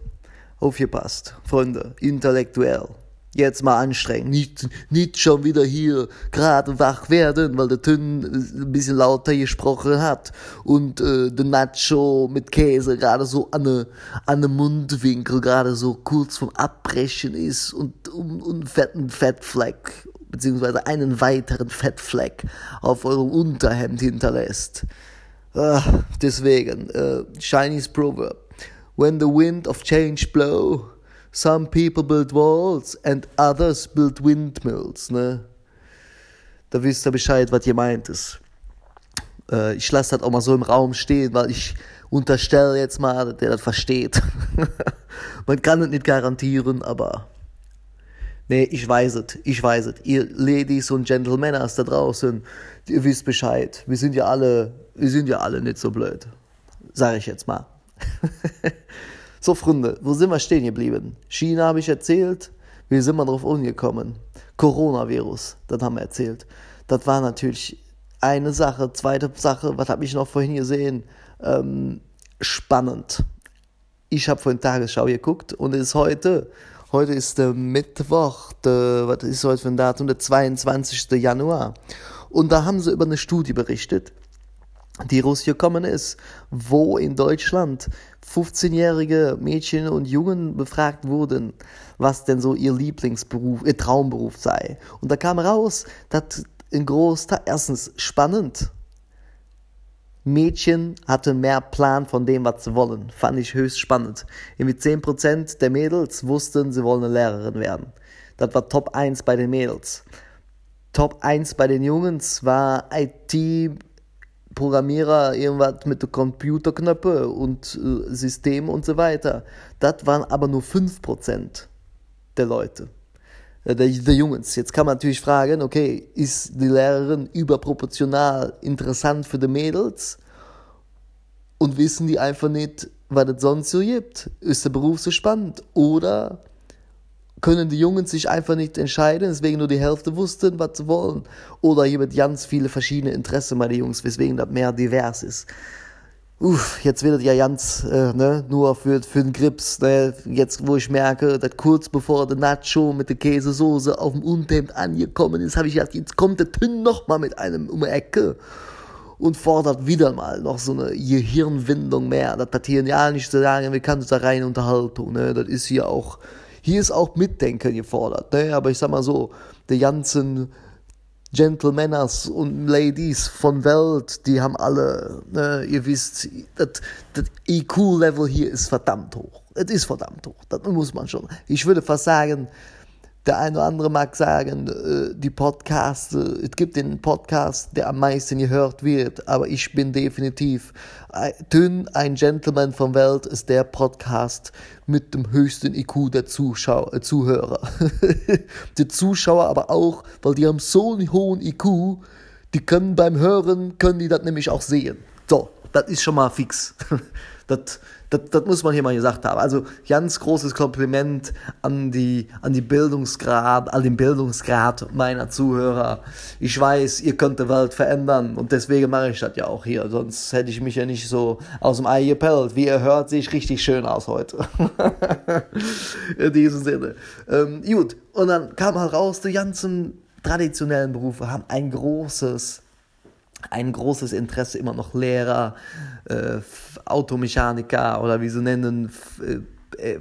Aufgepasst, Freunde, intellektuell. Jetzt mal anstrengen, nicht, nicht schon wieder hier gerade wach werden, weil der Tünn ein bisschen lauter gesprochen hat und äh, der Nacho mit Käse gerade so an ne, an ne Mundwinkel gerade so kurz vom Abbrechen ist und, und, und fetten Fettfleck, beziehungsweise einen weiteren Fettfleck auf eurem Unterhemd hinterlässt. Ah, deswegen, äh, Chinese Proverb. When the wind of change blow, some people build walls and others build windmills, ne? Da wisst ihr Bescheid, was ihr meint ist. Äh, ich lasse das auch mal so im Raum stehen, weil ich unterstelle jetzt mal, dass der das versteht. <laughs> Man kann es nicht garantieren, aber nee, ich weiß es, ich weiß es. Ihr Ladies und Gentlemen da draußen, ihr wisst Bescheid. Wir sind ja alle, wir sind ja alle nicht so blöd. Sag ich jetzt mal. <laughs> so, Freunde, wo sind wir stehen geblieben? China habe ich erzählt. Wie sind wir drauf umgekommen? Coronavirus, das haben wir erzählt. Das war natürlich eine Sache. Zweite Sache, was habe ich noch vorhin gesehen? Ähm, spannend. Ich habe vorhin Tagesschau geguckt und es ist heute, heute ist der Mittwoch, der, was ist heute für ein Datum? Der 22. Januar. Und da haben sie über eine Studie berichtet die rausgekommen ist, wo in Deutschland 15-jährige Mädchen und Jungen befragt wurden, was denn so ihr Lieblingsberuf, ihr Traumberuf sei. Und da kam raus, dass ein Großteil, erstens spannend, Mädchen hatten mehr Plan von dem, was sie wollen. Fand ich höchst spannend. Irgendwie 10% der Mädels wussten, sie wollen eine Lehrerin werden. Das war Top 1 bei den Mädels. Top 1 bei den Jungs war IT, Programmierer irgendwas mit Computerknöpfen und äh, System und so weiter. Das waren aber nur 5% der Leute, äh, der, der Jungs. Jetzt kann man natürlich fragen, okay, ist die Lehrerin überproportional interessant für die Mädels? Und wissen die einfach nicht, was es sonst so gibt? Ist der Beruf so spannend? Oder können die Jungen sich einfach nicht entscheiden, deswegen nur die Hälfte wussten, was sie wollen. Oder jemand ganz viele verschiedene Interessen bei den Jungs, weswegen das mehr divers ist. Uff, jetzt wird es ja ganz, äh, ne, nur für, für den Grips, ne, jetzt wo ich merke, dass kurz bevor der Nacho mit der Käsesoße auf dem Unterhemd angekommen ist, habe ich gedacht, jetzt kommt der Tünn noch mal mit einem um die Ecke und fordert wieder mal noch so eine Gehirnwindung mehr. Das hat hier ja nicht zu sagen, wir können uns da rein Unterhaltung, ne, das ist hier auch, hier ist auch Mitdenken gefordert, ne? aber ich sag mal so, die ganzen Gentlemeners und Ladies von Welt, die haben alle, ne, ihr wisst, das, das IQ-Level hier ist verdammt hoch. Es ist verdammt hoch, das muss man schon. Ich würde fast sagen, der eine oder andere mag sagen, äh, die Podcasts, äh, es gibt den Podcast, der am meisten gehört wird, aber ich bin definitiv dünn, ein Gentleman von Welt ist der Podcast mit dem höchsten IQ der Zuschauer, äh, Zuhörer. <laughs> die Zuschauer aber auch, weil die haben so einen hohen IQ, die können beim Hören, können die das nämlich auch sehen. So, das ist schon mal fix. <laughs> Das, das, das muss man hier mal gesagt haben. Also ganz großes Kompliment an die, an die Bildungsgrad, an den Bildungsgrad meiner Zuhörer. Ich weiß, ihr könnt die Welt verändern und deswegen mache ich das ja auch hier. Sonst hätte ich mich ja nicht so aus dem Ei gepellt. Wie ihr hört, sehe ich richtig schön aus heute. <laughs> In diesem Sinne. Ähm, gut, und dann kam halt raus, die ganzen traditionellen Berufe haben ein großes ein großes Interesse immer noch Lehrer, äh, Automechaniker oder wie sie nennen, äh, äh,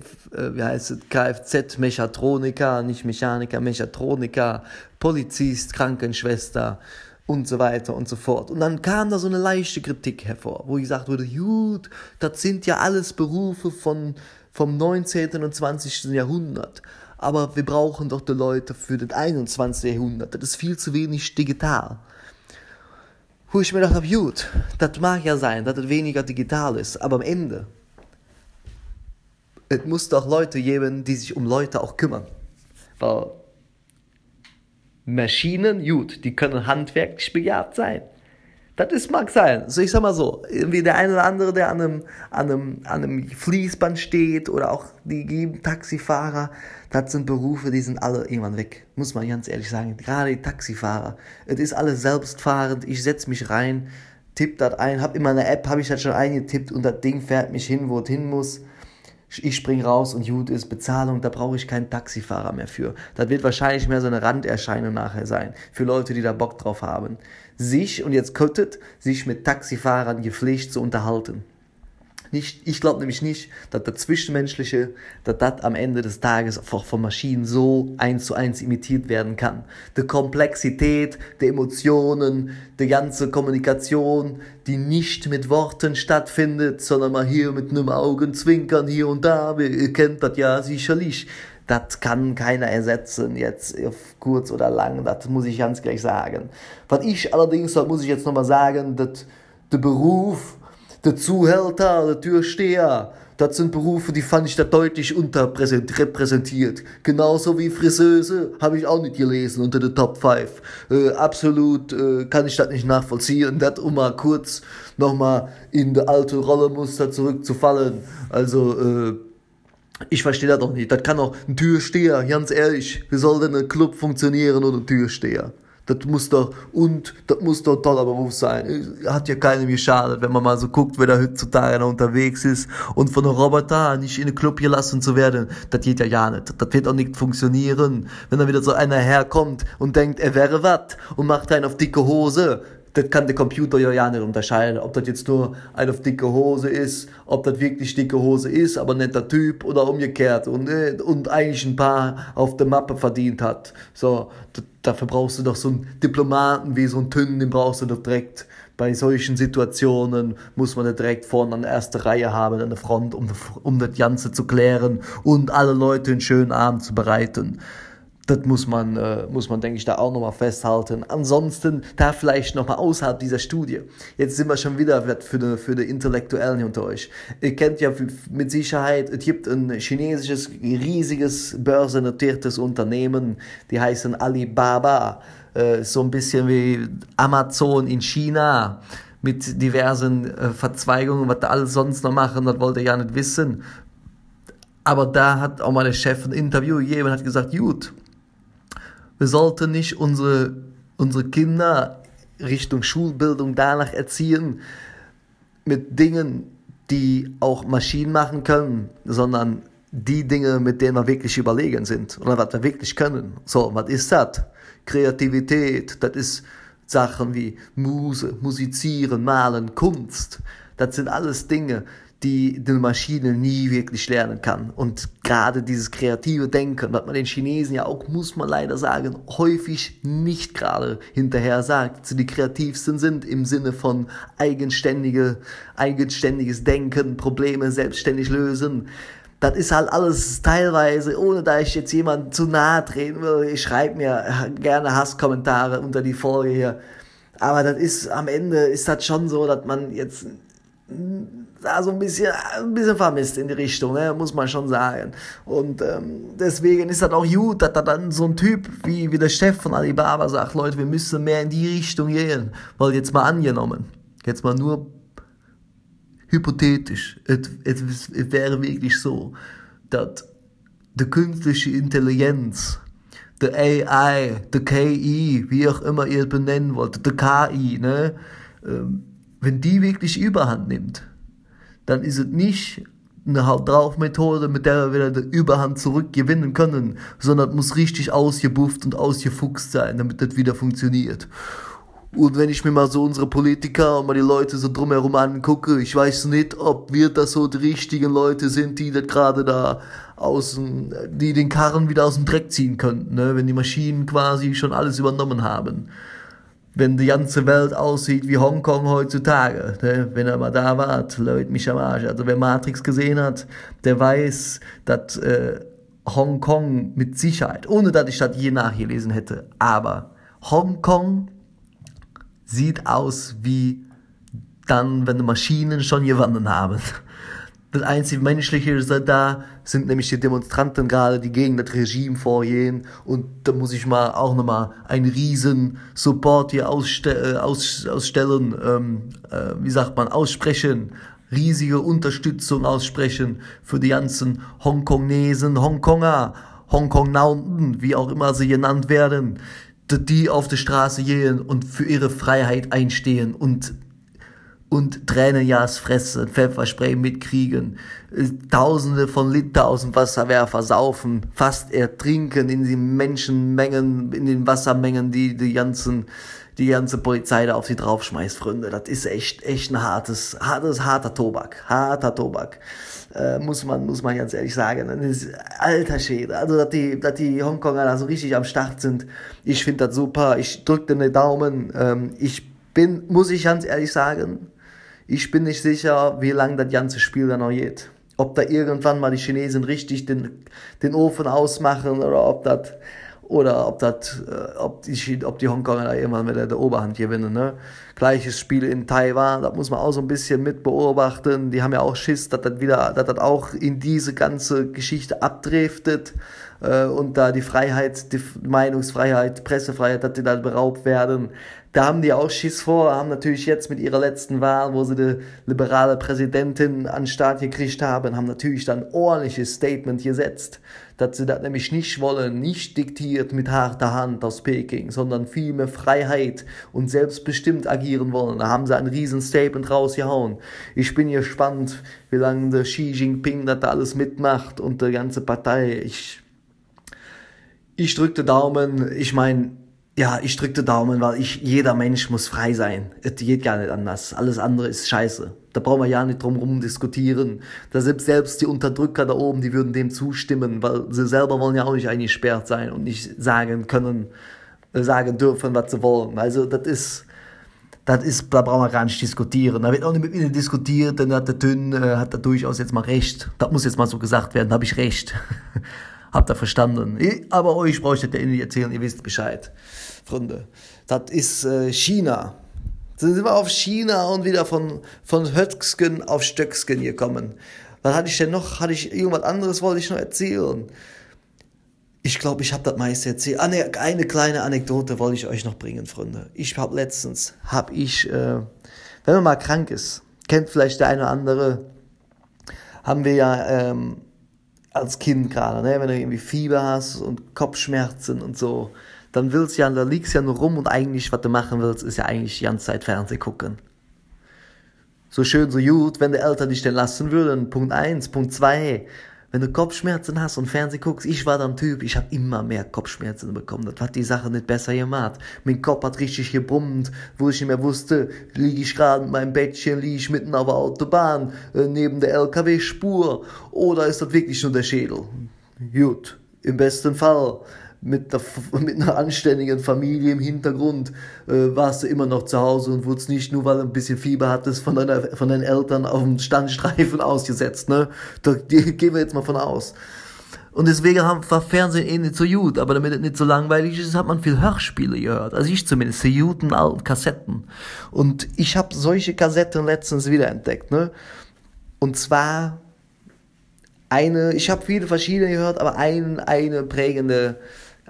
wie heißt es, Kfz-Mechatroniker, nicht Mechaniker, Mechatroniker, Polizist, Krankenschwester, und so weiter und so fort. Und dann kam da so eine leichte Kritik hervor, wo gesagt wurde, gut, das sind ja alles Berufe von, vom 19. und 20. Jahrhundert. Aber wir brauchen doch die Leute für das 21. Jahrhundert. Das ist viel zu wenig digital. Wo ich mir gedacht habe, gut, das mag ja sein, dass es weniger digital ist, aber am Ende, es muss doch Leute geben, die sich um Leute auch kümmern. Weil Maschinen, gut, die können handwerklich begabt sein. Das ist, mag sein. So, ich sag mal so, wie der eine oder andere, der an einem, an einem, an einem Fließband steht oder auch die Taxifahrer, das sind Berufe, die sind alle irgendwann weg. Muss man ganz ehrlich sagen. Gerade die Taxifahrer. Es ist alles selbstfahrend. Ich setz mich rein, tipp das ein, hab in meiner App, habe ich das schon eingetippt und das Ding fährt mich hin, wo es hin muss ich spring raus und gut ist Bezahlung, da brauche ich keinen Taxifahrer mehr für. Das wird wahrscheinlich mehr so eine Randerscheinung nachher sein, für Leute, die da Bock drauf haben. Sich, und jetzt köttet, sich mit Taxifahrern gepflegt zu unterhalten. Nicht, ich glaube nämlich nicht, dass das Zwischenmenschliche, dass das am Ende des Tages einfach von Maschinen so eins zu eins imitiert werden kann. Die Komplexität, die Emotionen, die ganze Kommunikation, die nicht mit Worten stattfindet, sondern mal hier mit einem Augenzwinkern hier und da, ihr kennt das ja sicherlich. Das kann keiner ersetzen, jetzt auf kurz oder lang, das muss ich ganz gleich sagen. Was ich allerdings, das muss ich jetzt nochmal sagen, dass der Beruf, der Zuhälter, der Türsteher, das sind Berufe, die fand ich da deutlich unterrepräsentiert. Genauso wie Friseuse habe ich auch nicht gelesen unter den Top 5. Äh, absolut äh, kann ich das nicht nachvollziehen. <laughs> Das, um mal kurz nochmal in die alte Rollemuster zurückzufallen. Also, äh, ich verstehe das doch nicht. Das kann auch ein Türsteher, ganz ehrlich. Wie soll denn ein Club funktionieren ohne Türsteher? Das muss doch, und, das muss doch ein toller Beruf sein. Hat ja keinem geschadet, wenn man mal so guckt, wer da heutzutage noch unterwegs ist. Und von einem Roboter nicht in den Club gelassen zu werden, das geht ja ja nicht. Das wird auch nicht funktionieren. Wenn dann wieder so einer herkommt und denkt, er wäre was und macht einen auf dicke Hose, das kann der Computer ja ja nicht unterscheiden, ob das jetzt nur ein auf dicke Hose ist, ob das wirklich dicke Hose ist, aber nicht der Typ oder umgekehrt und, und eigentlich ein paar auf der Mappe verdient hat. So, dafür brauchst du doch so einen Diplomaten wie so einen Tünnen, den brauchst du doch direkt. Bei solchen Situationen muss man direkt vorne an der ersten Reihe haben, an der Front, um, um das Ganze zu klären und alle Leute einen schönen Abend zu bereiten das muss man, äh, muss man, denke ich, da auch nochmal festhalten. Ansonsten, da vielleicht nochmal außerhalb dieser Studie. Jetzt sind wir schon wieder für die, für die Intellektuellen unter euch. Ihr kennt ja mit Sicherheit, es gibt ein chinesisches, riesiges, börsennotiertes Unternehmen, die heißen Alibaba. Äh, so ein bisschen wie Amazon in China mit diversen äh, Verzweigungen, was da alles sonst noch machen, das wollt ihr ja nicht wissen. Aber da hat auch mal der Chef ein Interview gegeben und hat gesagt, gut, wir sollten nicht unsere, unsere Kinder Richtung Schulbildung danach erziehen, mit Dingen, die auch Maschinen machen können, sondern die Dinge, mit denen wir wirklich überlegen sind oder was wir wirklich können. So, was ist das? Kreativität, das ist Sachen wie Muse, Musizieren, Malen, Kunst. Das sind alles Dinge, die die Maschine nie wirklich lernen kann. Und gerade dieses kreative Denken, was man den Chinesen ja auch, muss man leider sagen, häufig nicht gerade hinterher sagt, sie die kreativsten sind im Sinne von eigenständige, eigenständiges Denken, Probleme selbstständig lösen. Das ist halt alles teilweise, ohne da ich jetzt jemand zu nahe treten will. Ich schreibe mir gerne Hasskommentare unter die Folge hier. Aber das ist, am Ende ist das schon so, dass man jetzt da so ein bisschen, ein bisschen vermisst in die Richtung, ne? muss man schon sagen. Und ähm, deswegen ist das auch gut, dass da dann so ein Typ wie, wie der Chef von Alibaba sagt, Leute, wir müssen mehr in die Richtung gehen. Weil jetzt mal angenommen, jetzt mal nur hypothetisch, es, es, es wäre wirklich so, dass die künstliche Intelligenz, die AI, die KI, wie auch immer ihr es benennen wollt, die KI, ne, ähm, wenn die wirklich Überhand nimmt, dann ist es nicht eine Haut drauf Methode, mit der wir wieder die Überhand zurückgewinnen können, sondern muss richtig ausgebufft und ausgefuchst sein, damit das wieder funktioniert. Und wenn ich mir mal so unsere Politiker und mal die Leute so drumherum angucke, ich weiß nicht, ob wir das so die richtigen Leute sind, die das gerade da aus die den Karren wieder aus dem Dreck ziehen könnten, ne? wenn die Maschinen quasi schon alles übernommen haben. Wenn die ganze Welt aussieht wie Hongkong heutzutage. Ne? Wenn er mal da war, Leute mich am Arsch. Also wer Matrix gesehen hat, der weiß, dass äh, Hongkong mit Sicherheit, ohne dass ich das je nachgelesen hätte, aber Hongkong sieht aus wie dann, wenn die Maschinen schon gewonnen haben. Das einzige Menschliche ist da, sind nämlich die Demonstranten gerade, die gegen das Regime vorgehen. Und da muss ich mal auch nochmal einen riesen Support hier ausste äh, aus ausstellen, ähm, äh, wie sagt man, aussprechen, riesige Unterstützung aussprechen für die ganzen Hongkongesen, Hongkonger, Hongkong-Naunten, wie auch immer sie genannt werden, die auf die Straße gehen und für ihre Freiheit einstehen und und Tränenjas fressen, Pfefferspray mitkriegen, Tausende von Liter aus dem Wasserwerfer saufen, fast ertrinken in den Menschenmengen, in den Wassermengen, die die ganzen, die ganze Polizei da auf sie draufschmeißt, Freunde. Das ist echt, echt ein hartes, hartes, harter Tobak, harter Tobak. Äh, muss man, muss man ganz ehrlich sagen. Das ist alter Schäde. Also, dass die, dass die Hongkonger da so richtig am Start sind. Ich finde das super. Ich drücke den Daumen. Ähm, ich bin, muss ich ganz ehrlich sagen, ich bin nicht sicher, wie lange das ganze Spiel dann noch geht. Ob da irgendwann mal die Chinesen richtig den, den Ofen ausmachen oder ob das oder ob das äh, ob die ob die Hongkonger da irgendwann wieder der Oberhand gewinnen ne? Gleiches Spiel in Taiwan da muss man auch so ein bisschen mit beobachten. Die haben ja auch Schiss dass das wieder dass das auch in diese ganze Geschichte abdriftet äh, und da die Freiheit die Meinungsfreiheit Pressefreiheit dass die da beraubt werden da haben die auch Schiss vor, haben natürlich jetzt mit ihrer letzten Wahl, wo sie die liberale Präsidentin an den Start gekriegt haben, haben natürlich dann ein ordentliches Statement gesetzt, dass sie das nämlich nicht wollen, nicht diktiert mit harter Hand aus Peking, sondern viel mehr Freiheit und selbstbestimmt agieren wollen. Da haben sie ein riesen Statement rausgehauen. Ich bin gespannt, wie lange der Xi Jinping das da alles mitmacht und die ganze Partei. Ich, ich drücke Daumen. Ich meine, ja, ich drückte Daumen, weil ich, jeder Mensch muss frei sein. Es geht gar nicht anders. Alles andere ist scheiße. Da brauchen wir ja nicht drum rum diskutieren. Da selbst, selbst die Unterdrücker da oben, die würden dem zustimmen, weil sie selber wollen ja auch nicht eingesperrt sein und nicht sagen können, äh, sagen dürfen, was sie wollen. Also, das ist, das ist, da brauchen wir gar nicht diskutieren. Da wird auch nicht mit ihnen diskutiert, dann hat der Tünn, äh, hat er durchaus jetzt mal recht. Das muss jetzt mal so gesagt werden, da habe ich recht. <laughs> Habt ihr verstanden? Aber euch brauche ich ja nicht erzählen, ihr wisst Bescheid. Freunde, das ist äh, China. Dann sind wir auf China und wieder von, von Höcksken auf Stöcksken gekommen. Was hatte ich denn noch? Hatte ich irgendwas anderes, wollte ich noch erzählen? Ich glaube, ich habe das meiste erzählt. Ah, ne, eine kleine Anekdote wollte ich euch noch bringen, Freunde. Ich habe letztens, habe ich, äh, wenn man mal krank ist, kennt vielleicht der eine oder andere, haben wir ja ähm, als Kind gerade, ne? wenn du irgendwie Fieber hast und Kopfschmerzen und so, dann willst ja, da liegst ja nur rum und eigentlich, was du machen willst, ist ja eigentlich die ganze Zeit Fernsehen gucken. So schön, so gut, wenn die Eltern dich denn lassen würden. Punkt eins, Punkt zwei, wenn du Kopfschmerzen hast und Fernsehen guckst, ich war dann Typ, ich habe immer mehr Kopfschmerzen bekommen. Das hat die Sache nicht besser gemacht. Mein Kopf hat richtig gebrummt, wo ich nicht mehr wusste, liege ich gerade in meinem Bettchen, liege ich mitten auf der Autobahn, äh, neben der LKW-Spur, oder ist das wirklich nur der Schädel? Gut, im besten Fall mit, der, <laughs> mit einer anständigen Familie im Hintergrund äh, warst du immer noch zu Hause und wurdest nicht nur, weil du ein bisschen Fieber hattest, von, deiner, von deinen Eltern auf dem Standstreifen <laughs> ausgesetzt. Ne? Da gehen wir jetzt mal von aus. Und deswegen haben, war Fernsehen eh nicht so gut, aber damit es nicht so langweilig ist, hat man viel Hörspiele gehört. Also ich zumindest, die guten alten Kassetten. Und ich habe solche Kassetten letztens wiederentdeckt. Ne? Und zwar eine, ich habe viele verschiedene gehört, aber ein, eine prägende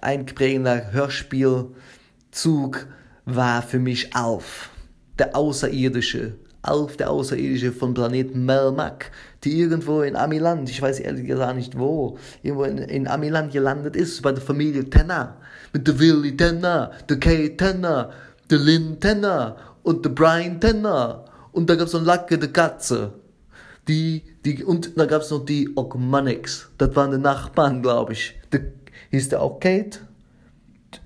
ein prägender Hörspielzug war für mich Alf, der Außerirdische. Alf, der Außerirdische von Planeten Melmac, die irgendwo in Amiland, ich weiß ehrlich gesagt nicht wo, irgendwo in, in Amiland gelandet ist, bei der Familie Tenner. Mit der Willy Tenner, der Kay Tenner, der Lynn Tenner und der Brian Tenner. Und da gab's noch Lacke, der Katze. Die, die, und da gab's noch die Ogmanics. Das waren die Nachbarn, glaube ich. Der hieß der auch Kate?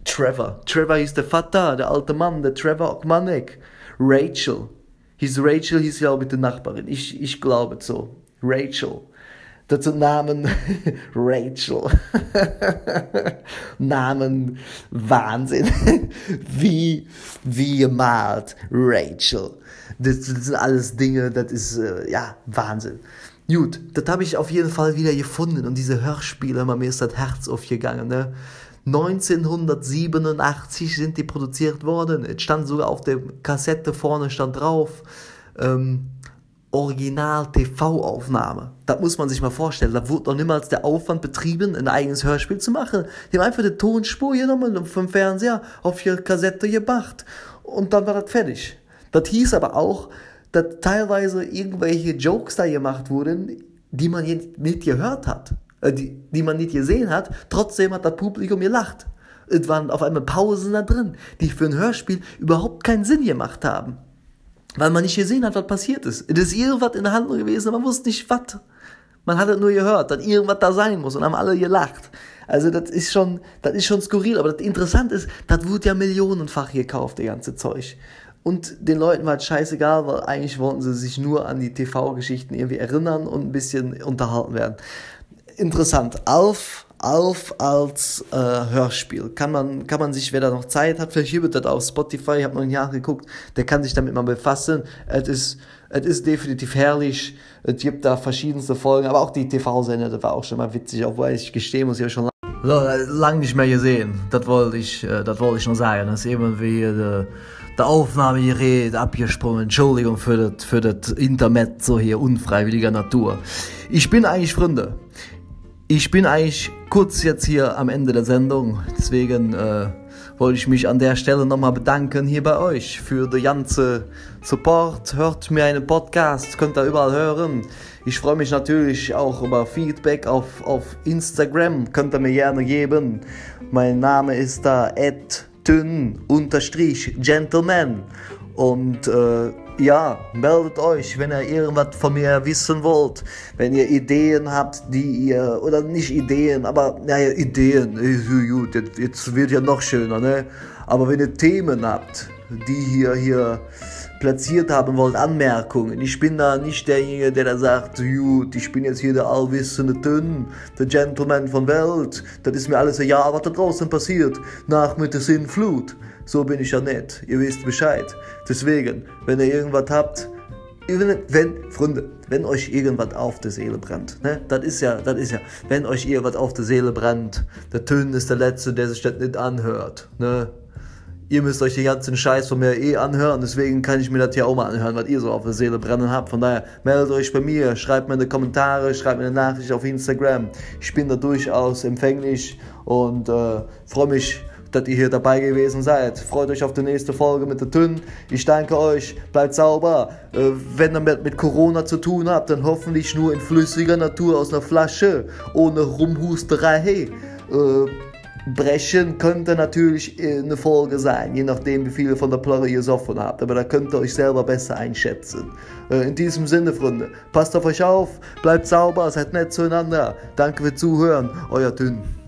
Trevor. Trevor hieß der Vater, der alte Mann, der Trevor Ogmanek. Rachel. Hieß Rachel, hieß ja auch mit der Nachbarin. Ich, ich glaube so. Rachel. Sind Namen <laughs> Rachel. <laughs> Namen Wahnsinn. <laughs> wie, wie gemalt Rachel. Das, das sind alles Dinge, das ist äh, ja Wahnsinn. Gut, das habe ich auf jeden Fall wieder gefunden und diese Hörspiele, mir ist das Herz aufgegangen. Ne? 1987 sind die produziert worden. Es stand sogar auf der Kassette vorne stand drauf. Ähm, Original-TV-Aufnahme. Das muss man sich mal vorstellen. Da wurde noch niemals der Aufwand betrieben, ein eigenes Hörspiel zu machen. Die haben einfach die Tonspur genommen vom Fernseher auf die Kassette gebracht. Und dann war das fertig. Das hieß aber auch, dass teilweise irgendwelche Jokes da gemacht wurden, die man nicht gehört hat, äh, die, die man nicht gesehen hat. Trotzdem hat das Publikum gelacht. Es waren auf einmal Pausen da drin, die für ein Hörspiel überhaupt keinen Sinn gemacht haben weil man nicht gesehen hat, was passiert ist. Es ist irgendwas in der Handlung gewesen, man wusste nicht, was. Man hat nur gehört, dass irgendwas da sein muss und haben alle gelacht. Also das ist schon, das ist schon skurril, aber das Interessante ist, das wurde ja millionenfach gekauft, der ganze Zeug. Und den Leuten war es scheißegal, weil eigentlich wollten sie sich nur an die TV-Geschichten irgendwie erinnern und ein bisschen unterhalten werden. Interessant. Alf auf als äh, Hörspiel. Kann man, kann man sich, wer da noch Zeit hat, vielleicht gibt das auf Spotify, ich habe noch ein Jahr geguckt, der kann sich damit mal befassen. Es ist, es definitiv herrlich. Es gibt da verschiedenste Folgen, aber auch die TV-Sender, das war auch schon mal witzig, obwohl ich gestehen muss, ich habe schon lange nicht mehr gesehen. Das wollte ich, äh, das ich noch sagen. Das ist eben wie der, Aufnahmegerät abgesprungen. Entschuldigung für das, für das Internet so hier unfreiwilliger Natur. Ich bin eigentlich Freunde. Ich bin eigentlich kurz jetzt hier am Ende der Sendung, deswegen äh, wollte ich mich an der Stelle nochmal bedanken hier bei euch für den ganzen Support. Hört mir einen Podcast, könnt ihr überall hören. Ich freue mich natürlich auch über Feedback auf, auf Instagram, könnt ihr mir gerne geben. Mein Name ist da @tün_gentleman und äh, ja, meldet euch, wenn ihr irgendwas von mir wissen wollt, wenn ihr Ideen habt, die ihr, oder nicht Ideen, aber naja, Ideen, gut, jetzt, wird ja noch schöner, ne? Aber wenn ihr Themen habt, die ihr hier platziert haben wollt, Anmerkungen. Ich bin da nicht derjenige, der da sagt, gut, ich bin jetzt hier der allwissende Tünn, der Gentleman von Welt, das ist mir alles egal, was da draußen passiert, nach mit der Sinnflut. So bin ich ja nicht. Ihr wisst Bescheid. Deswegen, wenn ihr irgendwas habt, wenn, Freunde, wenn euch irgendwas auf der Seele brennt, ne, das ist ja, das ist ja, wenn euch irgendwas auf der Seele brennt, der Tön ist der Letzte, der sich das nicht anhört, ne. Ihr müsst euch den ganzen Scheiß von mir eh anhören, deswegen kann ich mir das hier auch mal anhören, was ihr so auf der Seele brennen habt. Von daher, meldet euch bei mir, schreibt mir in die Kommentare, schreibt mir eine Nachricht auf Instagram. Ich bin da durchaus empfänglich und äh, freue mich, dass ihr hier dabei gewesen seid. Freut euch auf die nächste Folge mit der Tünn. Ich danke euch, bleibt sauber. Äh, wenn ihr mit, mit Corona zu tun habt, dann hoffentlich nur in flüssiger Natur aus einer Flasche, ohne Rumhusterei. Äh, brechen könnte natürlich eine Folge sein, je nachdem, wie viele von der Plörre ihr gesoffen habt. Aber da könnt ihr euch selber besser einschätzen. Äh, in diesem Sinne, Freunde, passt auf euch auf, bleibt sauber, seid nett zueinander. Danke fürs Zuhören, euer Tünn.